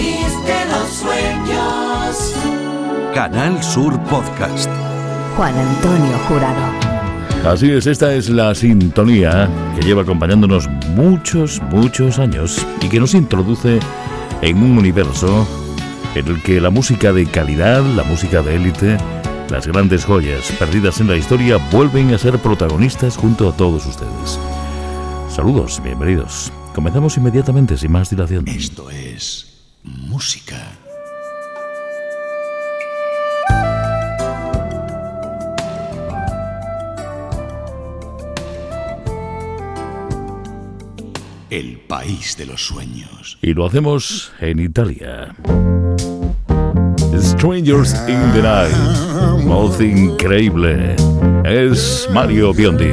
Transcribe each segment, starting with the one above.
país de los sueños. Canal Sur Podcast. Juan Antonio Jurado. Así es, esta es la sintonía que lleva acompañándonos muchos, muchos años y que nos introduce en un universo en el que la música de calidad, la música de élite, las grandes joyas perdidas en la historia vuelven a ser protagonistas junto a todos ustedes. Saludos, bienvenidos. Comenzamos inmediatamente sin más dilación. Esto es música. El país de los sueños. Y lo hacemos en Italia. Strangers in the Night. Voz increíble. Es Mario Biondi.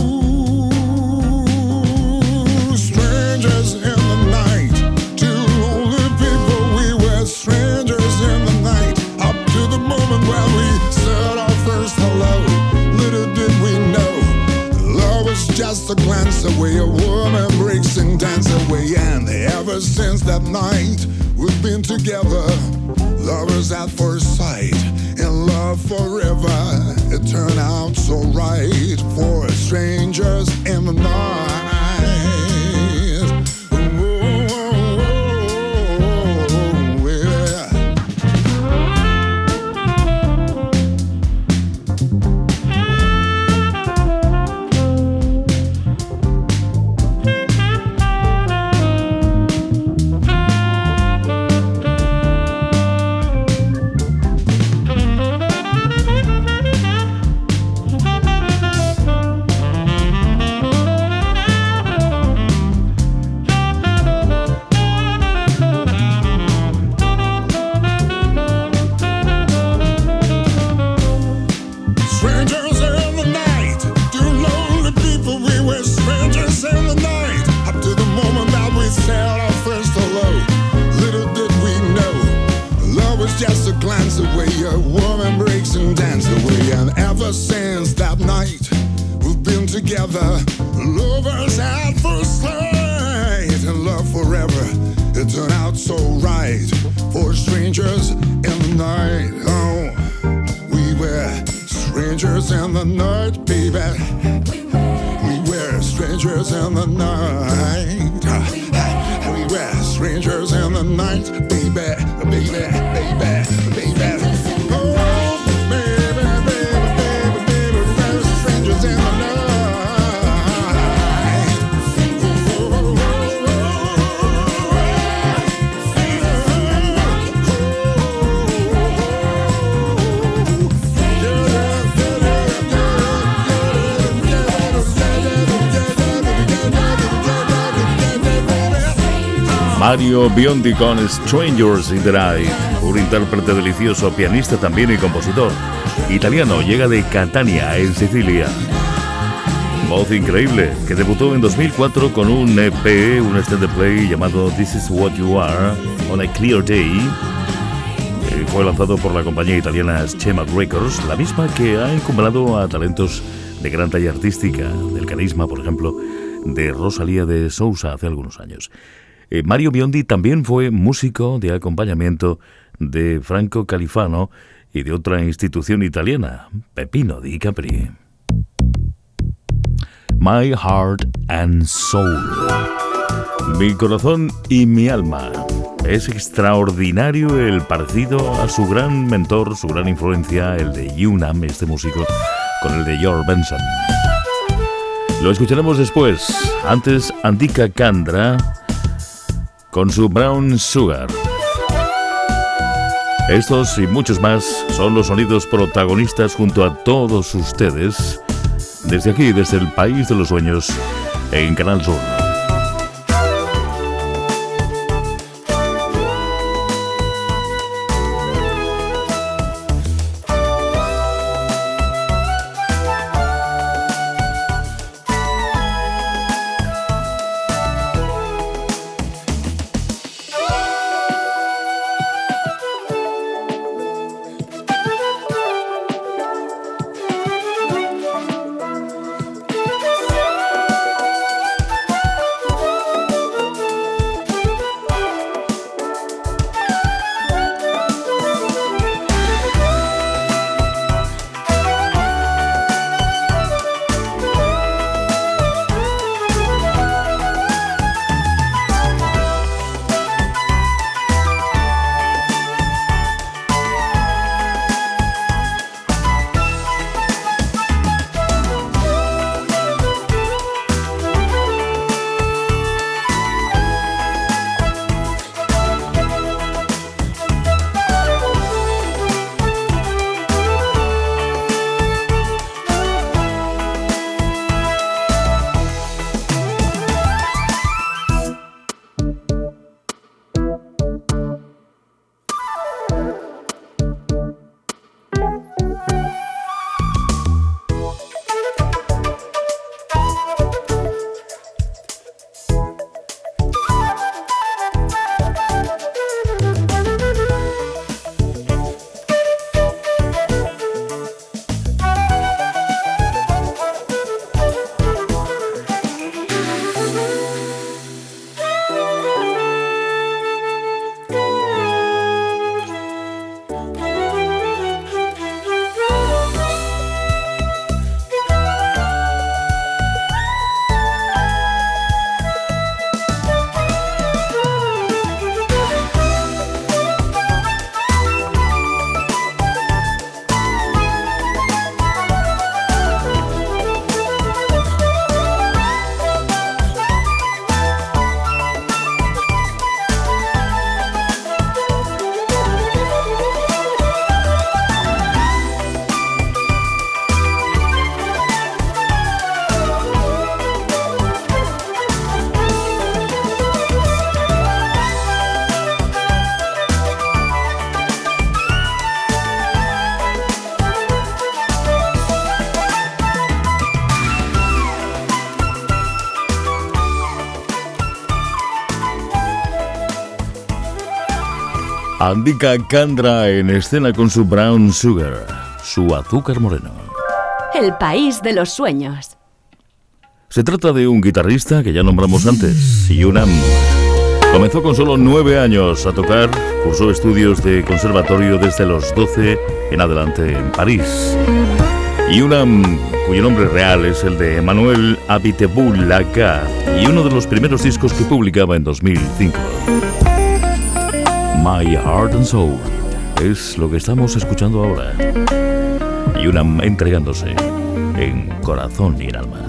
Strangers in the night, two lonely people, we were strangers in the night. Up to the moment when we said our first hello, little did we know love just a glance away. A woman breaks and dances away, and ever since that night we've been together, lovers at first sight, in love forever. It turned out so right for strangers in the night. Mario Biondi con Strangers in the Night, un intérprete delicioso, pianista también y compositor. Italiano, llega de Catania, en Sicilia. Voz increíble, que debutó en 2004 con un EP, un extended play llamado This Is What You Are, on a Clear Day. Eh, Fue lanzado por la compañía italiana Schema Records, la misma que ha encumbrado a talentos de gran talla artística, del carisma, por ejemplo, de Rosalía de Sousa hace algunos años. Eh, Mario Biondi también fue músico de acompañamiento de Franco Califano y de otra institución italiana, Pepino di Capri. My Heart and Soul. Mi corazón y mi alma. Es extraordinario el parecido a su gran mentor, su gran influencia, el de Yunam, este músico, con el de George Benson. Lo escucharemos después. Antes, Andika Kandra con su Brown Sugar. Estos y muchos más son los sonidos protagonistas junto a todos ustedes desde aquí, desde el País de los Sueños, en Canal Sur. Andika Kandra en escena con su Brown Sugar, su azúcar moreno. El país de los sueños. Se trata de un guitarrista que ya nombramos antes, Yunam. Comenzó con solo nueve años a tocar, cursó estudios de conservatorio desde los 12 en adelante en París. Yunam, cuyo nombre real es el de Emmanuel Abiteboul-Laca, y uno de los primeros discos que publicaba en 2005. My Heart and Soul. Es lo que estamos escuchando ahora. Y una entregándose en corazón y en alma.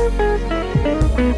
Música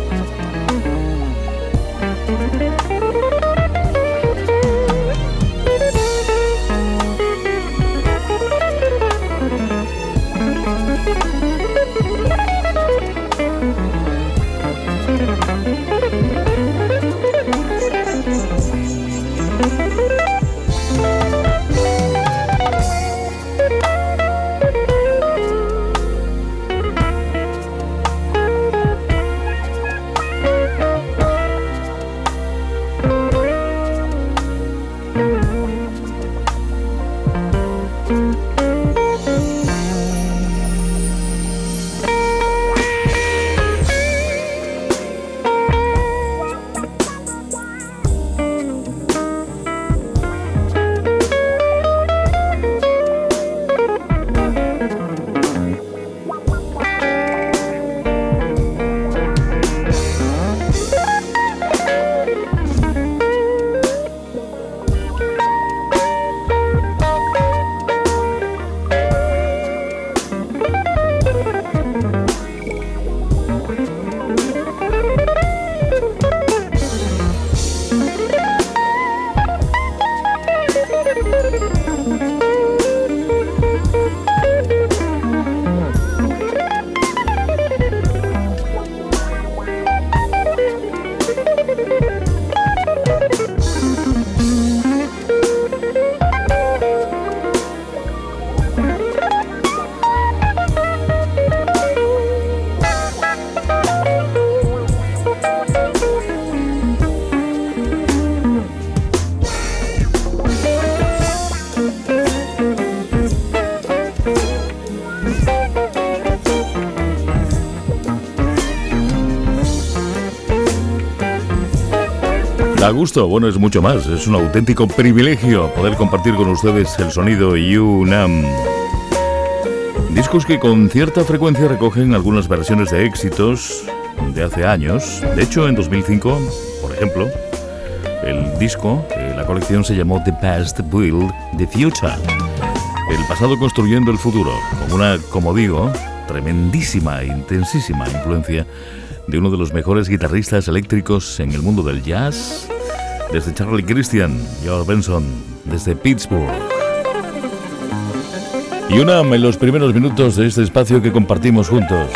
gusto, bueno, es mucho más. Es un auténtico privilegio poder compartir con ustedes el sonido Yunam. Discos que con cierta frecuencia recogen algunas versiones de éxitos de hace años. De hecho, en 2005, por ejemplo, el disco, eh, la colección se llamó The Past Build the Future. El pasado construyendo el futuro, con una, como digo, tremendísima intensísima influencia de uno de los mejores guitarristas eléctricos en el mundo del jazz, desde Charlie Christian, George Benson, desde Pittsburgh. Y una en los primeros minutos de este espacio que compartimos juntos.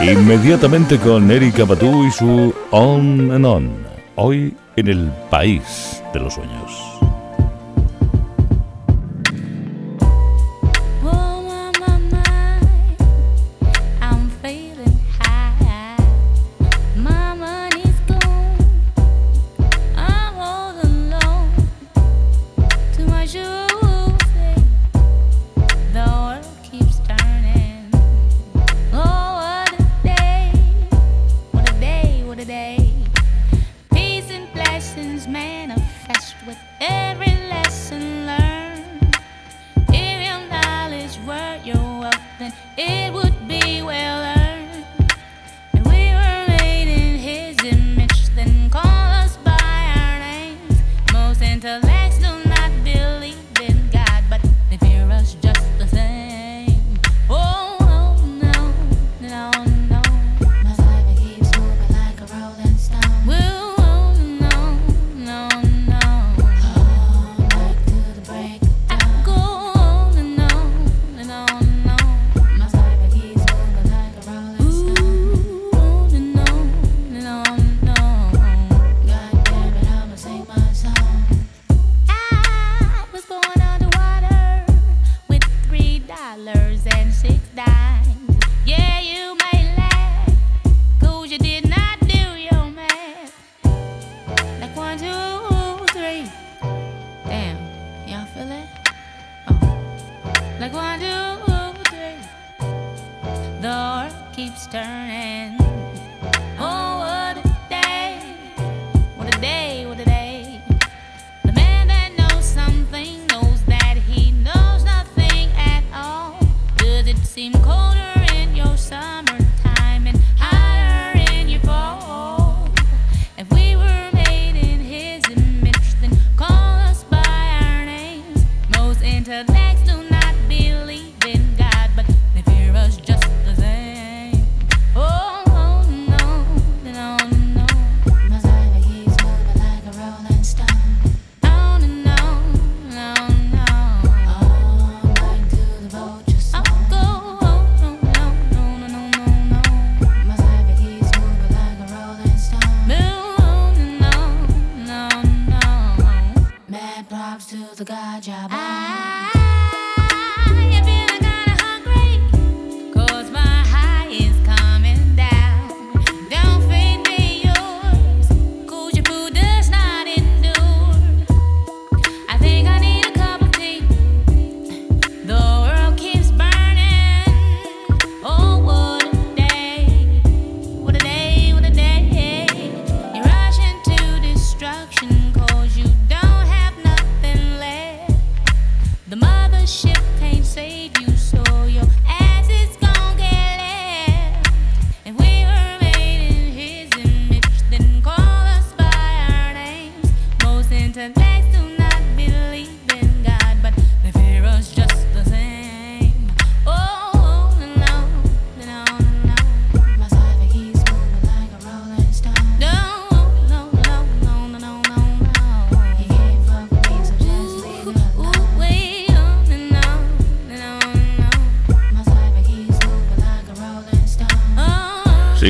Inmediatamente con Erika Batu y su On and On, hoy en el país de los sueños.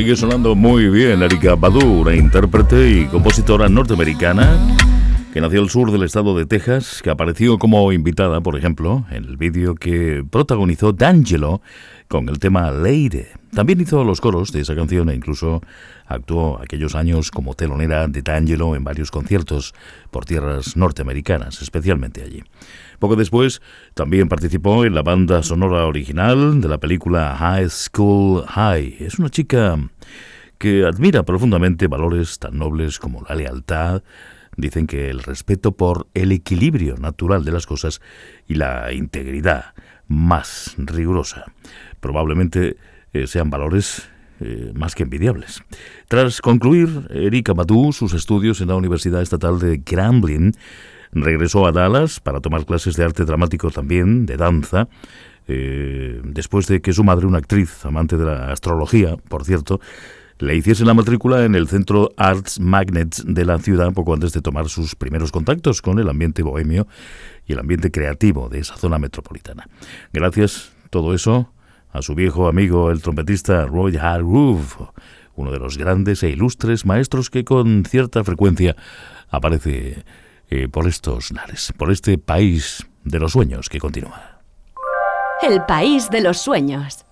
Sigue sonando muy bien Erika Badu, intérprete y compositora norteamericana que nació al sur del estado de Texas, que apareció como invitada, por ejemplo, en el vídeo que protagonizó D'Angelo con el tema Leire. También hizo los coros de esa canción e incluso actuó aquellos años como telonera de D'Angelo en varios conciertos por tierras norteamericanas, especialmente allí. Poco después también participó en la banda sonora original de la película High School High. Es una chica que admira profundamente valores tan nobles como la lealtad, dicen que el respeto por el equilibrio natural de las cosas y la integridad más rigurosa. Probablemente eh, sean valores eh, más que envidiables. Tras concluir Erika Badu sus estudios en la Universidad Estatal de Grambling, Regresó a Dallas para tomar clases de arte dramático también, de danza, eh, después de que su madre, una actriz amante de la astrología, por cierto, le hiciese la matrícula en el Centro Arts Magnets de la ciudad poco antes de tomar sus primeros contactos con el ambiente bohemio y el ambiente creativo de esa zona metropolitana. Gracias, todo eso, a su viejo amigo, el trompetista Roy Hargrove, uno de los grandes e ilustres maestros que con cierta frecuencia aparece eh, por estos lares, por este país de los sueños que continúa. El país de los sueños.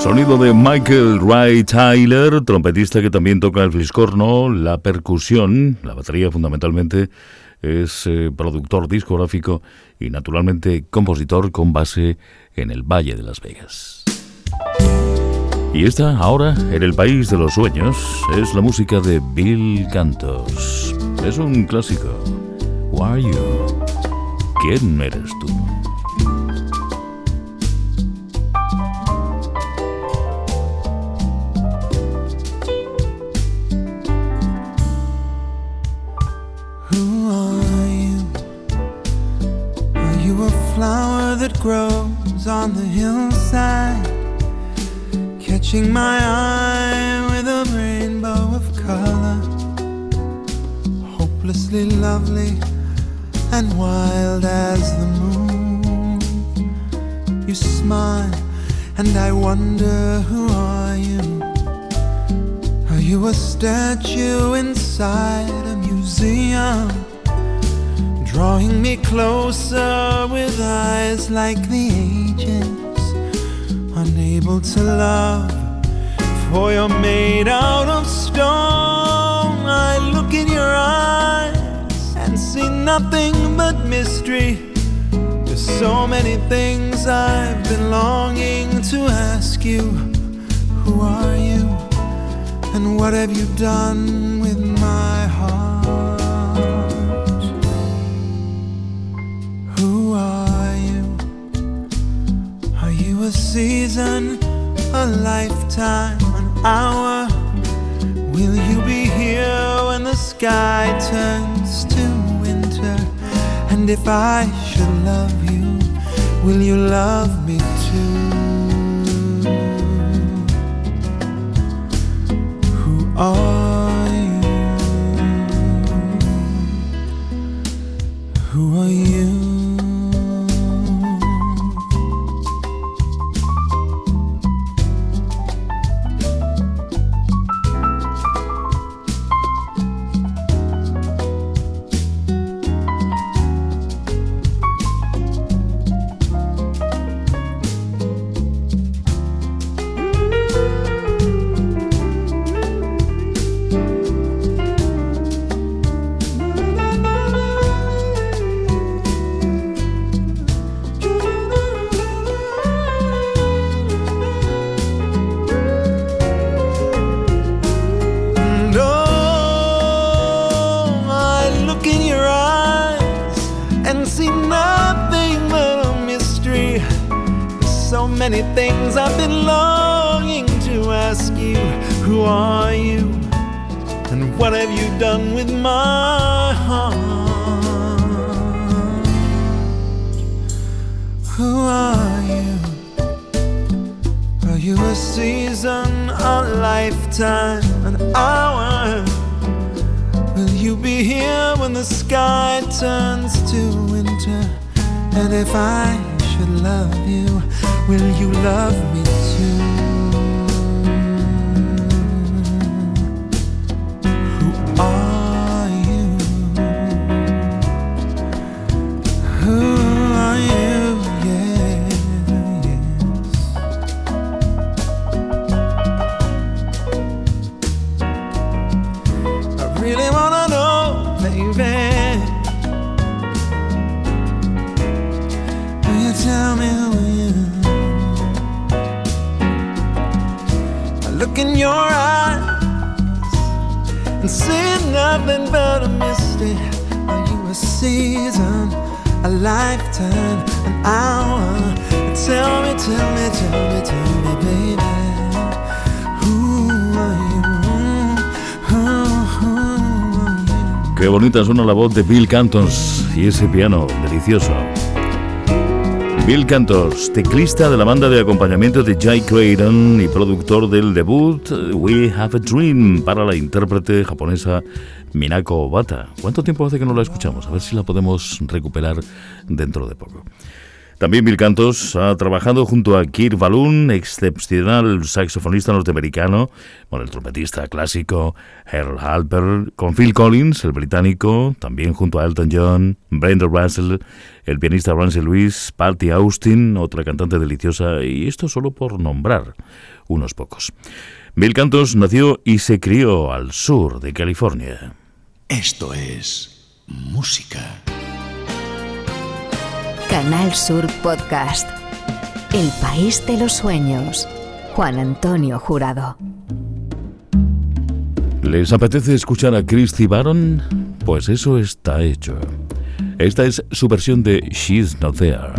Sonido de Michael Ray Tyler, trompetista que también toca el fliscorno, la percusión, la batería fundamentalmente, es eh, productor discográfico y naturalmente compositor con base en el Valle de Las Vegas. Y esta, ahora, en el País de los Sueños, es la música de Bill Cantos. Es un clásico. Who are you? ¿Quién eres tú? Grows on the hillside, catching my eye with a rainbow of color, hopelessly lovely and wild as the moon. You smile, and I wonder who are you? Are you a statue inside a museum? Drawing me closer with eyes like the ages, unable to love, for you're made out of stone. I look in your eyes and see nothing but mystery. There's so many things I've been longing to ask you. Who are you? And what have you done a season, a lifetime, an hour? Will you be here when the sky turns to winter? And if I should love you, will you love me La voz de Bill Cantons y ese piano delicioso. Bill Cantos, teclista de la banda de acompañamiento de Jay Creighton y productor del debut We Have a Dream para la intérprete japonesa Minako Obata. ¿Cuánto tiempo hace que no la escuchamos? A ver si la podemos recuperar dentro de poco. También Bill Cantos ha trabajado junto a Kirk Balloon, excepcional saxofonista norteamericano, con el trompetista clásico Earl Halper, con Phil Collins, el británico, también junto a Elton John, Brenda Russell, el pianista Ramsey Lewis, Patty Austin, otra cantante deliciosa, y esto solo por nombrar unos pocos. Bill Cantos nació y se crió al sur de California. Esto es música. Canal Sur Podcast. El país de los sueños. Juan Antonio Jurado. ¿Les apetece escuchar a Christy Baron? Pues eso está hecho. Esta es su versión de She's Not There.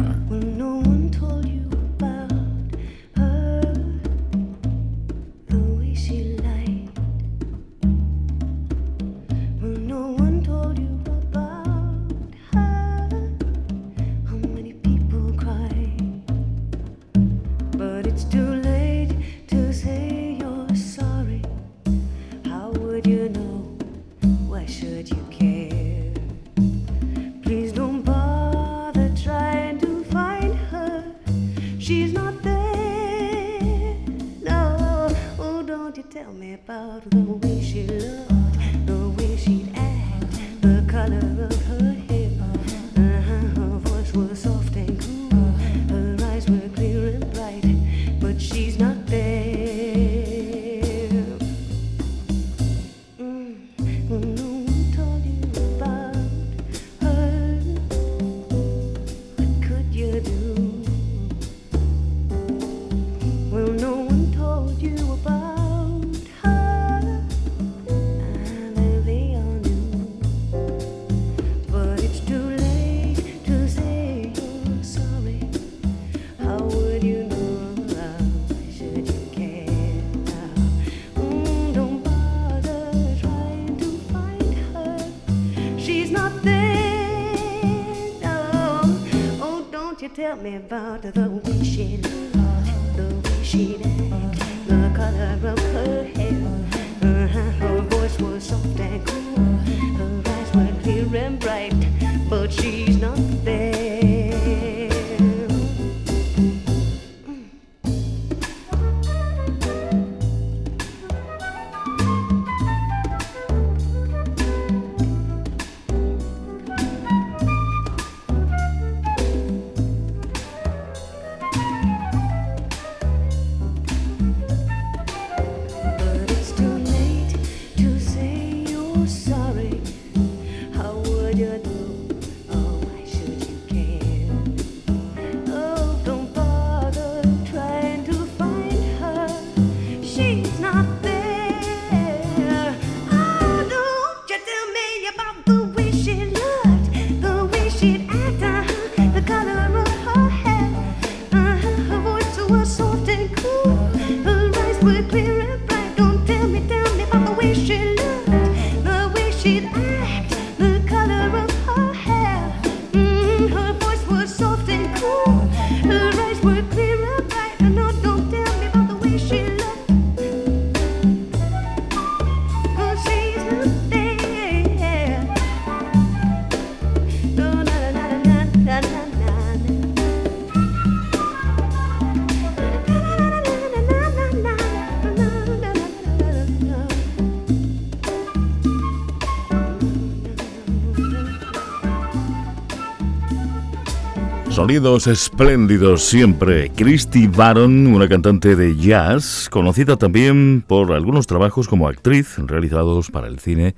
Sonidos espléndidos siempre. Christy Baron, una cantante de jazz, conocida también por algunos trabajos como actriz realizados para el cine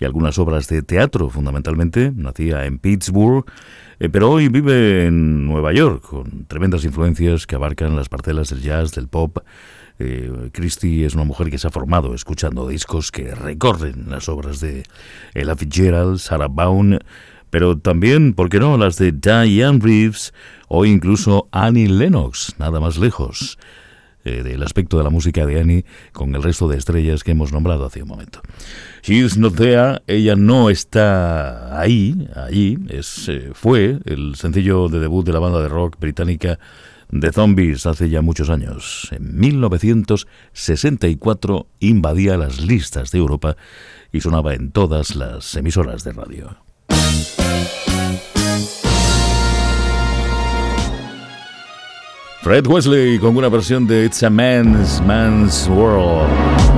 y algunas obras de teatro, fundamentalmente. Nacía en Pittsburgh, eh, pero hoy vive en Nueva York, con tremendas influencias que abarcan las parcelas del jazz, del pop. Eh, Christie es una mujer que se ha formado escuchando discos que recorren las obras de Ella Fitzgerald, Sarah Vaughan, pero también, ¿por qué no?, las de Diane Reeves o incluso Annie Lennox, nada más lejos eh, del aspecto de la música de Annie con el resto de estrellas que hemos nombrado hace un momento. She's Not There, ella no está ahí, allí, es, eh, fue el sencillo de debut de la banda de rock británica The Zombies hace ya muchos años. En 1964 invadía las listas de Europa y sonaba en todas las emisoras de radio. Fred Wesley con una versión de It's a Man's Man's World.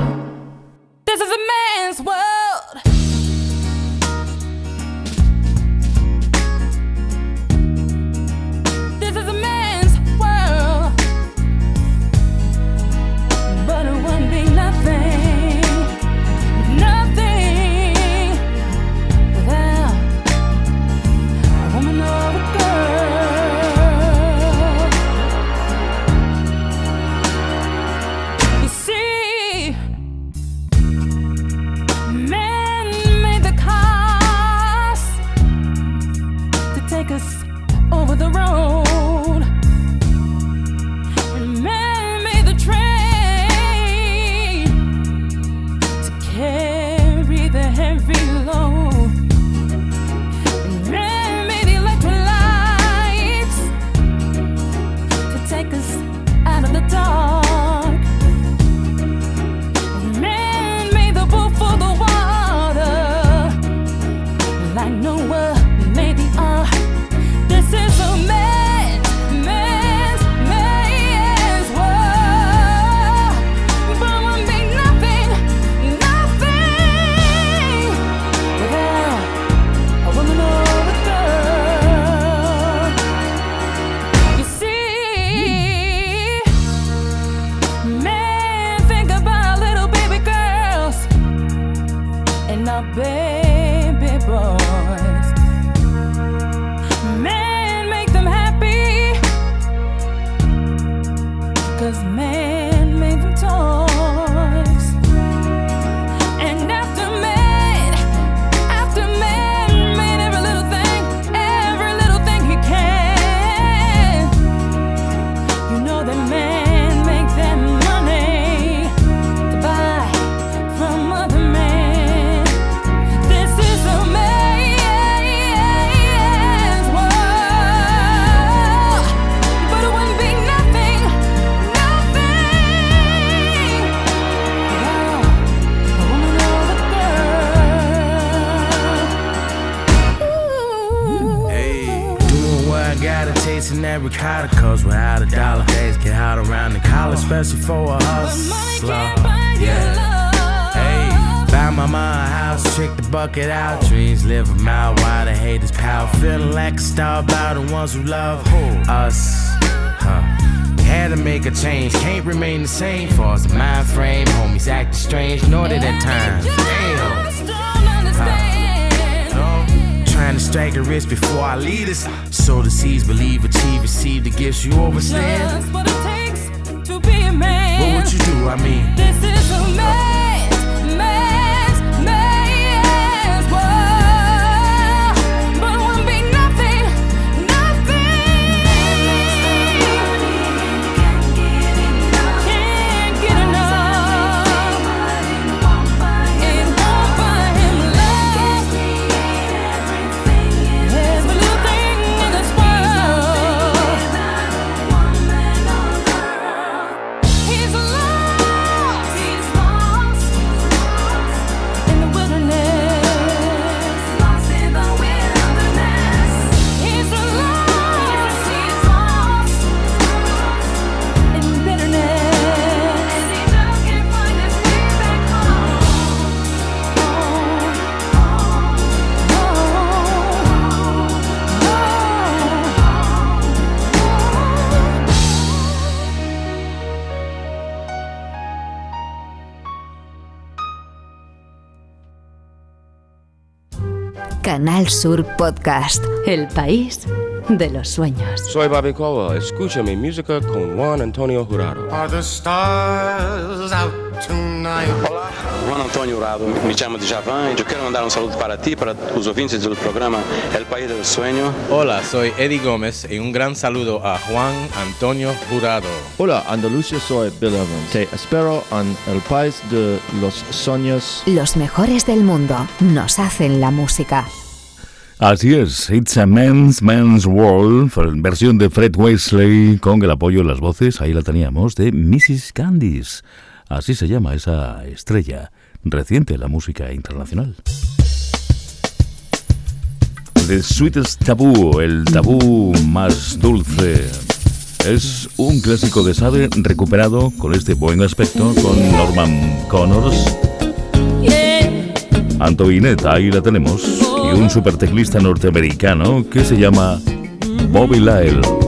Canal Sur Podcast, el país de los sueños. Soy Barbacoa. Escucha mi música con Juan Antonio Jurado. Are the stars out tonight? Juan Antônio Rado, me chamo de Javan e eu quero mandar um saludo para ti, para os ouvintes do programa El País del Sueño. Hola, soy Eddie Gómez y un gran saludo a Juan Antonio Jurado. Hola, Andalucía, soy Bill Evans. Te espero en el país de los sueños. Los mejores del mundo nos hacen la música. Así es, It's a Man's Man's World, versión de Fred Wesley, con el apoyo en las voces, ahí la teníamos, de Mrs. Candice. Así se llama esa estrella reciente en la música internacional. The Sweetest Taboo, el tabú más dulce. Es un clásico de Sade recuperado con este buen aspecto con Norman Connors. Antoinette, ahí la tenemos. Y un super teclista norteamericano que se llama Bobby Lyle.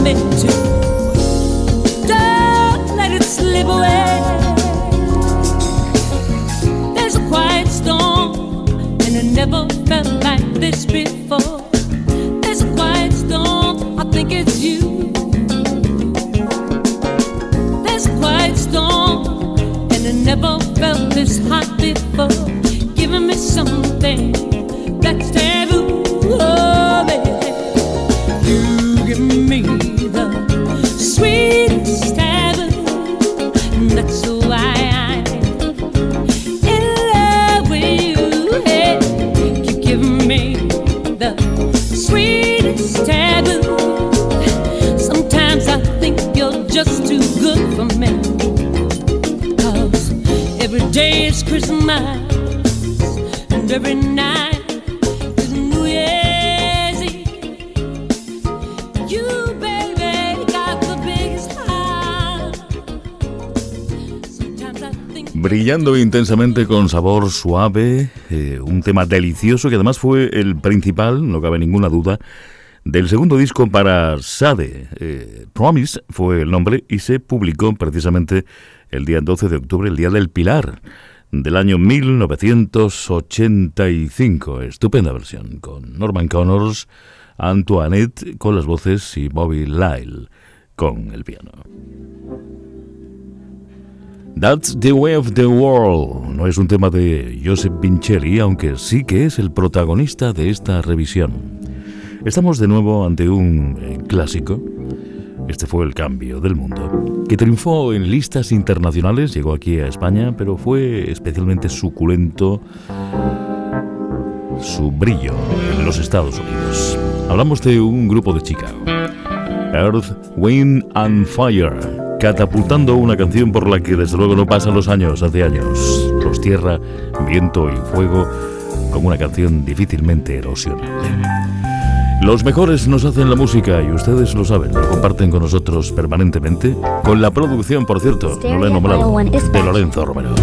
Want me to. Don't let it slip away. There's a quiet storm, and it never felt like this before. There's a quiet storm, I think it's you. There's a quiet storm, and it never felt this hot before. Christmas, and every night. Brillando intensamente con sabor suave, eh, un tema delicioso que además fue el principal, no cabe ninguna duda, del segundo disco para Sade. Eh, Promise fue el nombre y se publicó precisamente el día 12 de octubre, el Día del Pilar del año 1985. Estupenda versión con Norman Connors, Antoinette con las voces y Bobby Lyle con el piano. That's the Way of the World no es un tema de Joseph Vincelli, aunque sí que es el protagonista de esta revisión. Estamos de nuevo ante un eh, clásico. Este fue el cambio del mundo, que triunfó en listas internacionales, llegó aquí a España, pero fue especialmente suculento su brillo en los Estados Unidos. Hablamos de un grupo de Chicago, Earth, Wind and Fire, catapultando una canción por la que desde luego no pasan los años, hace años. Los tierra, viento y fuego, como una canción difícilmente erosionable. Los mejores nos hacen la música y ustedes lo saben, lo comparten con nosotros permanentemente, con la producción, por cierto, no la he nombrado, de Lorenzo Romero.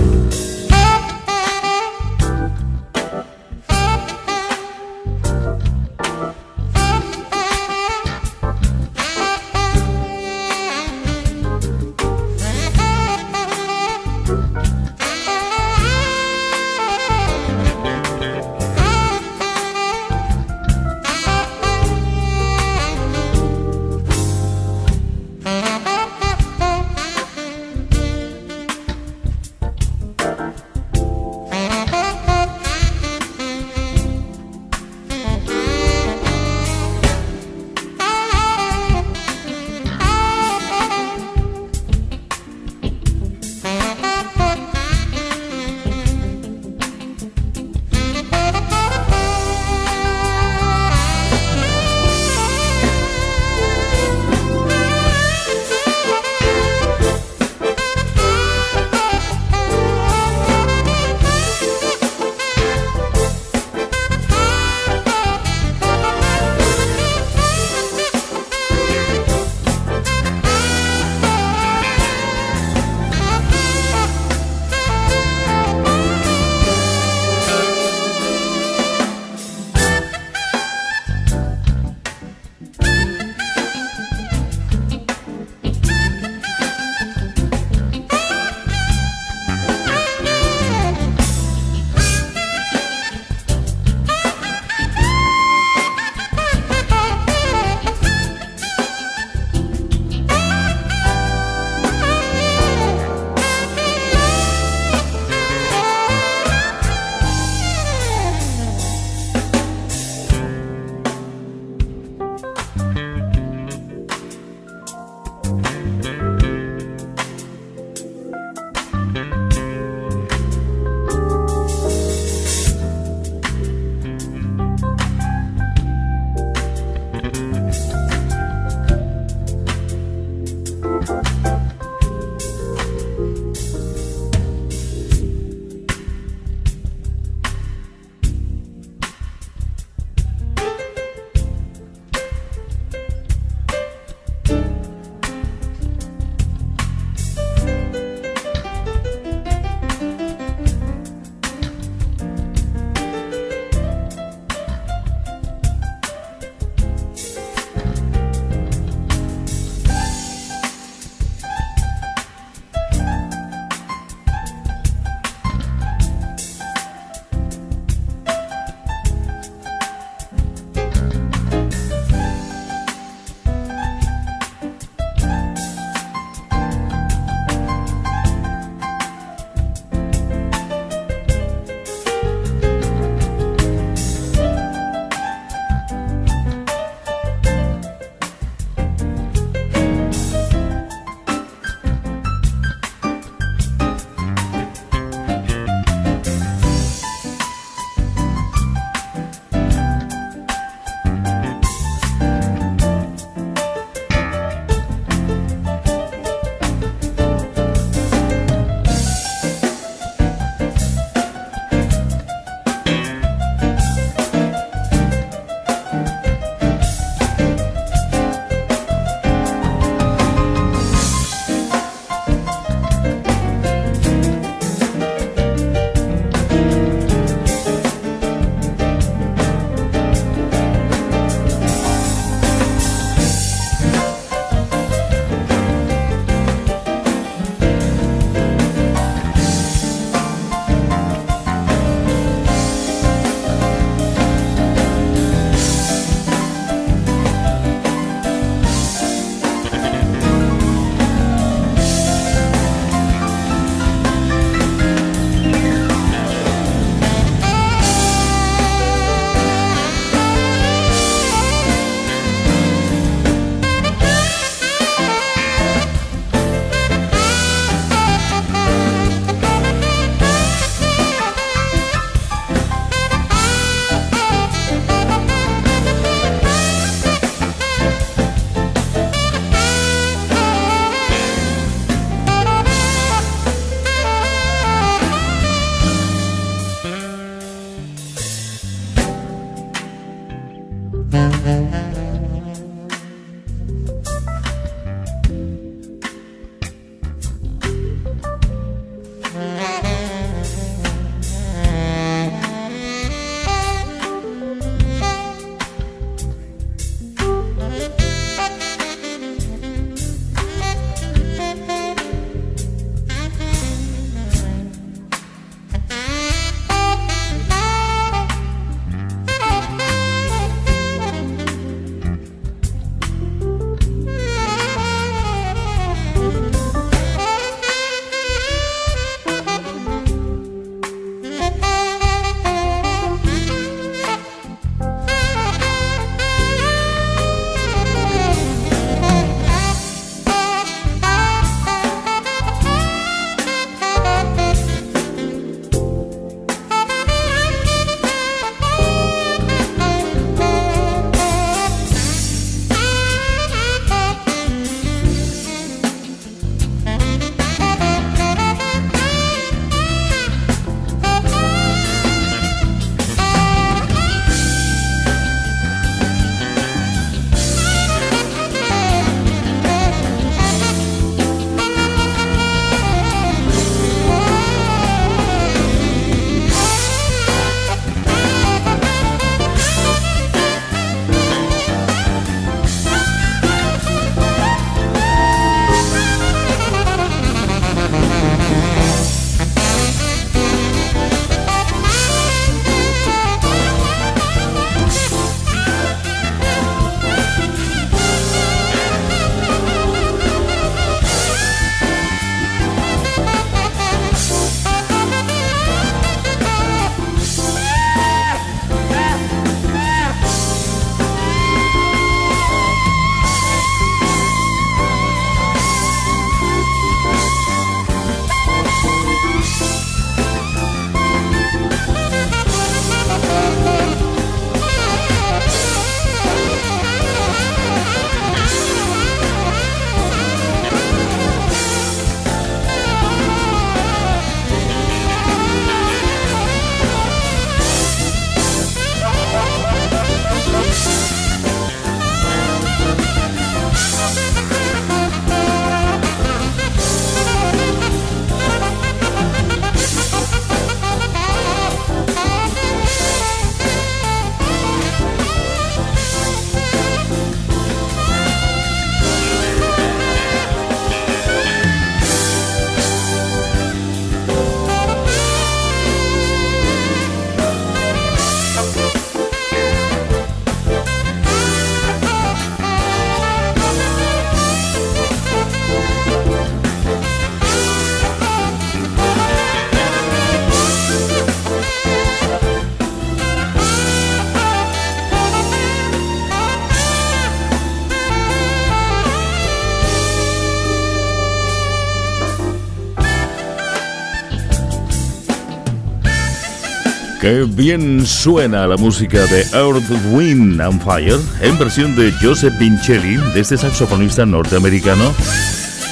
Bien suena la música de Earth, Wind and Fire en versión de Joseph Vincelli, de este saxofonista norteamericano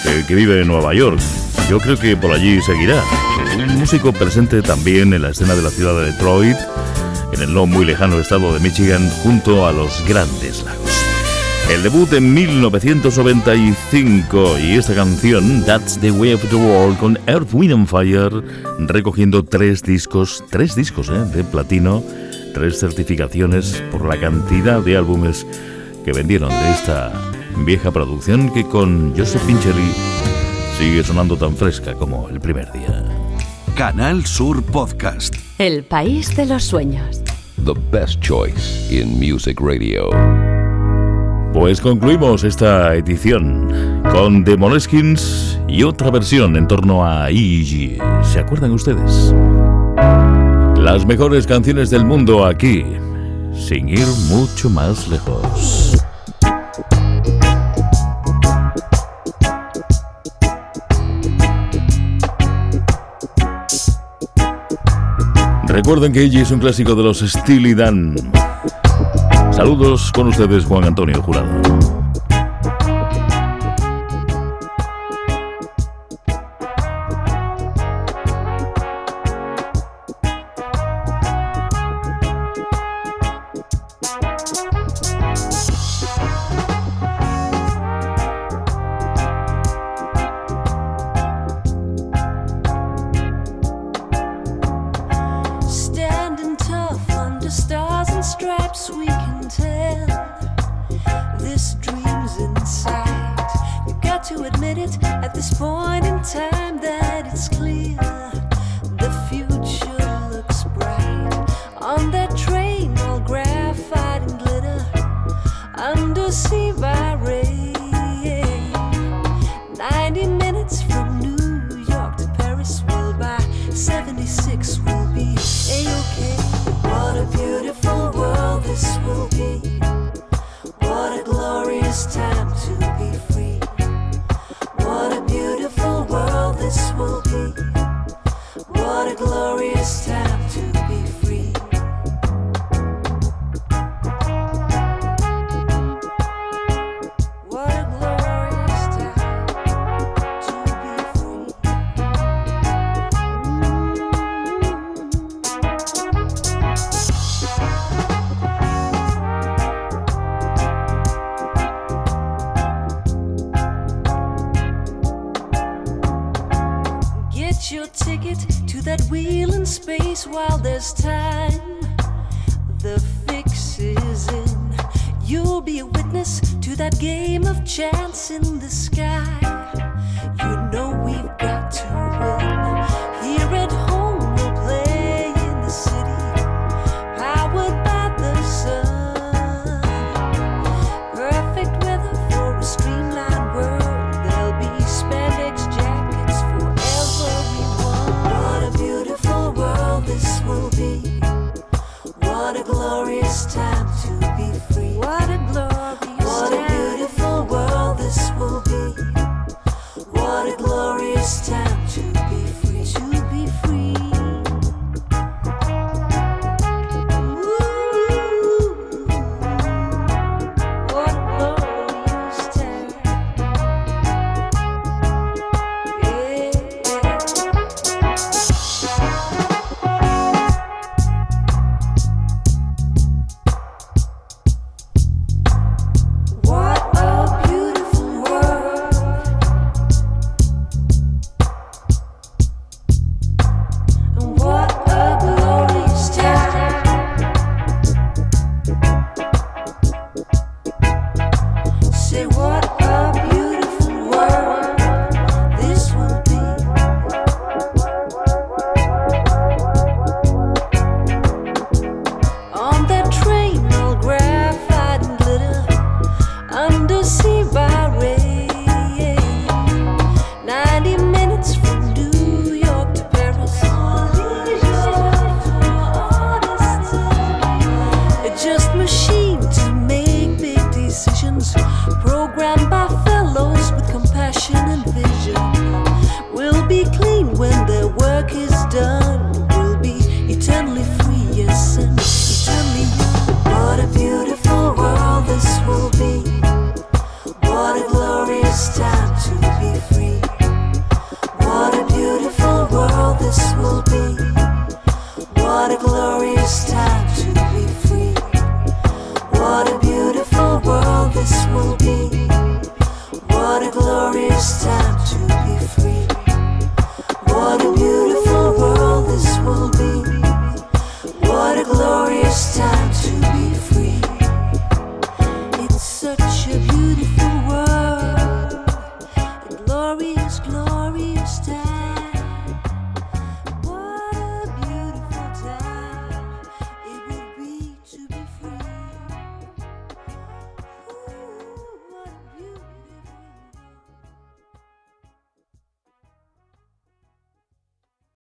eh, que vive en Nueva York. Yo creo que por allí seguirá. Un músico presente también en la escena de la ciudad de Detroit, en el no muy lejano estado de Michigan, junto a los grandes. El debut en 1995 y esta canción, That's the Way of the World, con Earth, Wind and Fire, recogiendo tres discos, tres discos eh, de platino, tres certificaciones por la cantidad de álbumes que vendieron de esta vieja producción que con Joseph Pincherly sigue sonando tan fresca como el primer día. Canal Sur Podcast. El país de los sueños. The best choice in music radio. Pues concluimos esta edición con The Moleskins y otra versión en torno a Iggy. ¿Se acuerdan ustedes? Las mejores canciones del mundo aquí, sin ir mucho más lejos. Recuerden que Iggy es un clásico de los Steely Dan. Saludos con ustedes, Juan Antonio Jurado.